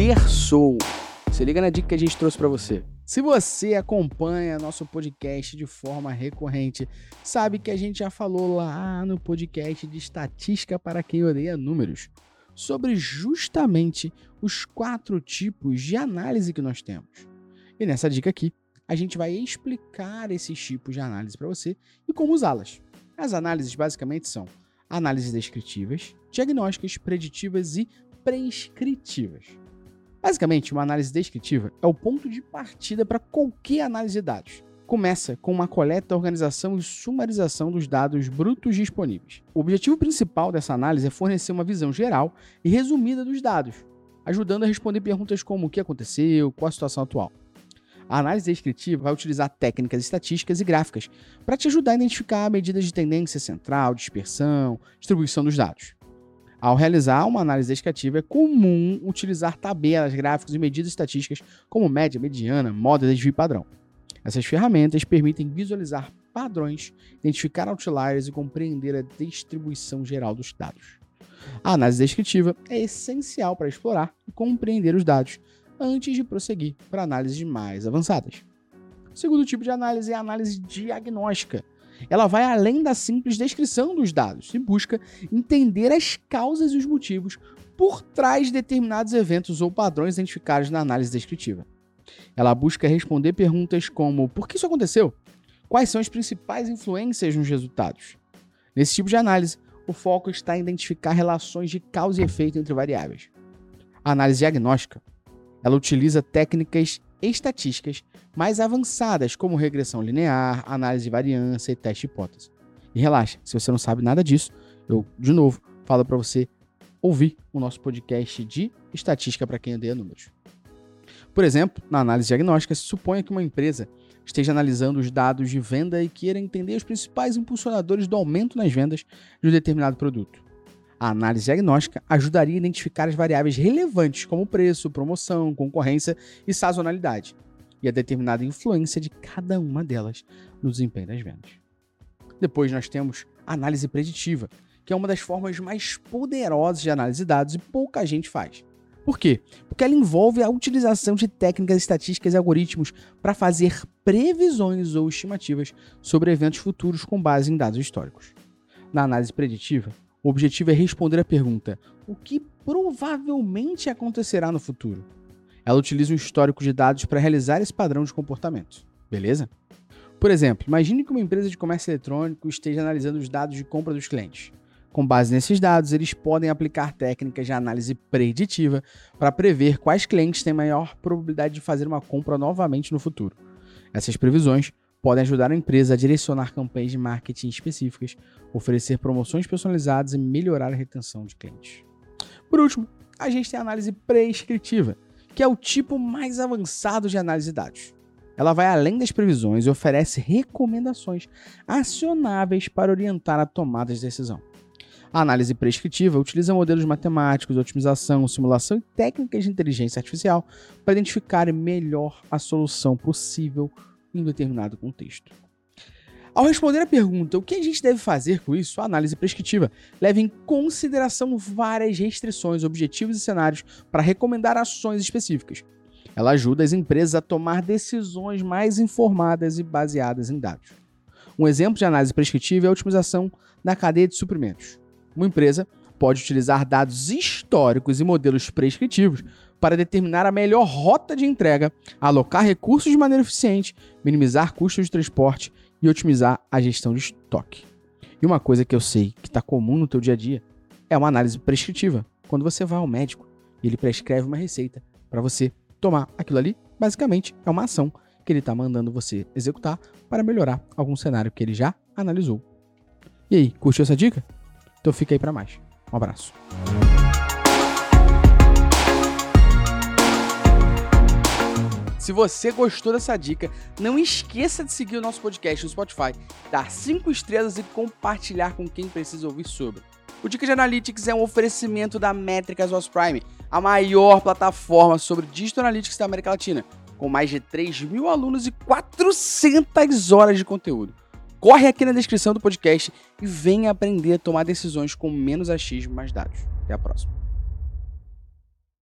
Terçou. Se liga na dica que a gente trouxe para você. Se você acompanha nosso podcast de forma recorrente, sabe que a gente já falou lá no podcast de Estatística para quem odeia números sobre justamente os quatro tipos de análise que nós temos. E nessa dica aqui, a gente vai explicar esses tipos de análise para você e como usá-las. As análises basicamente são análises descritivas, diagnósticas, preditivas e prescritivas. Basicamente, uma análise descritiva é o ponto de partida para qualquer análise de dados. Começa com uma coleta, organização e sumarização dos dados brutos disponíveis. O objetivo principal dessa análise é fornecer uma visão geral e resumida dos dados, ajudando a responder perguntas como o que aconteceu, qual a situação atual. A análise descritiva vai utilizar técnicas estatísticas e gráficas para te ajudar a identificar medidas de tendência central, dispersão, distribuição dos dados. Ao realizar uma análise descritiva, é comum utilizar tabelas, gráficos e medidas estatísticas como média, mediana, moda, desvio e padrão. Essas ferramentas permitem visualizar padrões, identificar outliers e compreender a distribuição geral dos dados. A análise descritiva é essencial para explorar e compreender os dados antes de prosseguir para análises mais avançadas. O segundo tipo de análise é a análise diagnóstica, ela vai além da simples descrição dos dados e busca entender as causas e os motivos por trás de determinados eventos ou padrões identificados na análise descritiva. Ela busca responder perguntas como: por que isso aconteceu? Quais são as principais influências nos resultados? Nesse tipo de análise, o foco está em identificar relações de causa e efeito entre variáveis. A análise diagnóstica, ela utiliza técnicas estatísticas mais avançadas, como regressão linear, análise de variância e teste de hipótese. E relaxa, se você não sabe nada disso, eu, de novo, falo para você ouvir o nosso podcast de estatística para quem odeia números. Por exemplo, na análise diagnóstica, se suponha que uma empresa esteja analisando os dados de venda e queira entender os principais impulsionadores do aumento nas vendas de um determinado produto. A análise diagnóstica ajudaria a identificar as variáveis relevantes como preço, promoção, concorrência e sazonalidade, e a determinada influência de cada uma delas no desempenho das vendas. Depois nós temos a análise preditiva, que é uma das formas mais poderosas de análise de dados e pouca gente faz. Por quê? Porque ela envolve a utilização de técnicas estatísticas e algoritmos para fazer previsões ou estimativas sobre eventos futuros com base em dados históricos. Na análise preditiva, o objetivo é responder a pergunta: o que provavelmente acontecerá no futuro? Ela utiliza um histórico de dados para realizar esse padrão de comportamento. Beleza? Por exemplo, imagine que uma empresa de comércio eletrônico esteja analisando os dados de compra dos clientes. Com base nesses dados, eles podem aplicar técnicas de análise preditiva para prever quais clientes têm maior probabilidade de fazer uma compra novamente no futuro. Essas previsões podem ajudar a empresa a direcionar campanhas de marketing específicas, oferecer promoções personalizadas e melhorar a retenção de clientes. Por último, a gente tem a análise prescritiva, que é o tipo mais avançado de análise de dados. Ela vai além das previsões e oferece recomendações acionáveis para orientar a tomada de decisão. A análise prescritiva utiliza modelos matemáticos, otimização, simulação e técnicas de inteligência artificial para identificar melhor a solução possível em um determinado contexto. Ao responder a pergunta o que a gente deve fazer com isso, a análise prescritiva leva em consideração várias restrições, objetivos e cenários para recomendar ações específicas. Ela ajuda as empresas a tomar decisões mais informadas e baseadas em dados. Um exemplo de análise prescritiva é a otimização da cadeia de suprimentos. Uma empresa pode utilizar dados históricos e modelos prescritivos para determinar a melhor rota de entrega, alocar recursos de maneira eficiente, minimizar custos de transporte e otimizar a gestão de estoque. E uma coisa que eu sei que está comum no teu dia a dia é uma análise prescritiva. Quando você vai ao médico e ele prescreve uma receita para você tomar aquilo ali, basicamente é uma ação que ele está mandando você executar para melhorar algum cenário que ele já analisou. E aí, curtiu essa dica? Então fica aí para mais. Um abraço. Se você gostou dessa dica, não esqueça de seguir o nosso podcast no Spotify, dar 5 estrelas e compartilhar com quem precisa ouvir sobre. O Dica de Analytics é um oferecimento da Métricas OS Prime, a maior plataforma sobre Digital Analytics da América Latina, com mais de 3 mil alunos e 400 horas de conteúdo. Corre aqui na descrição do podcast e venha aprender a tomar decisões com menos achismo e mais dados. Até a próxima.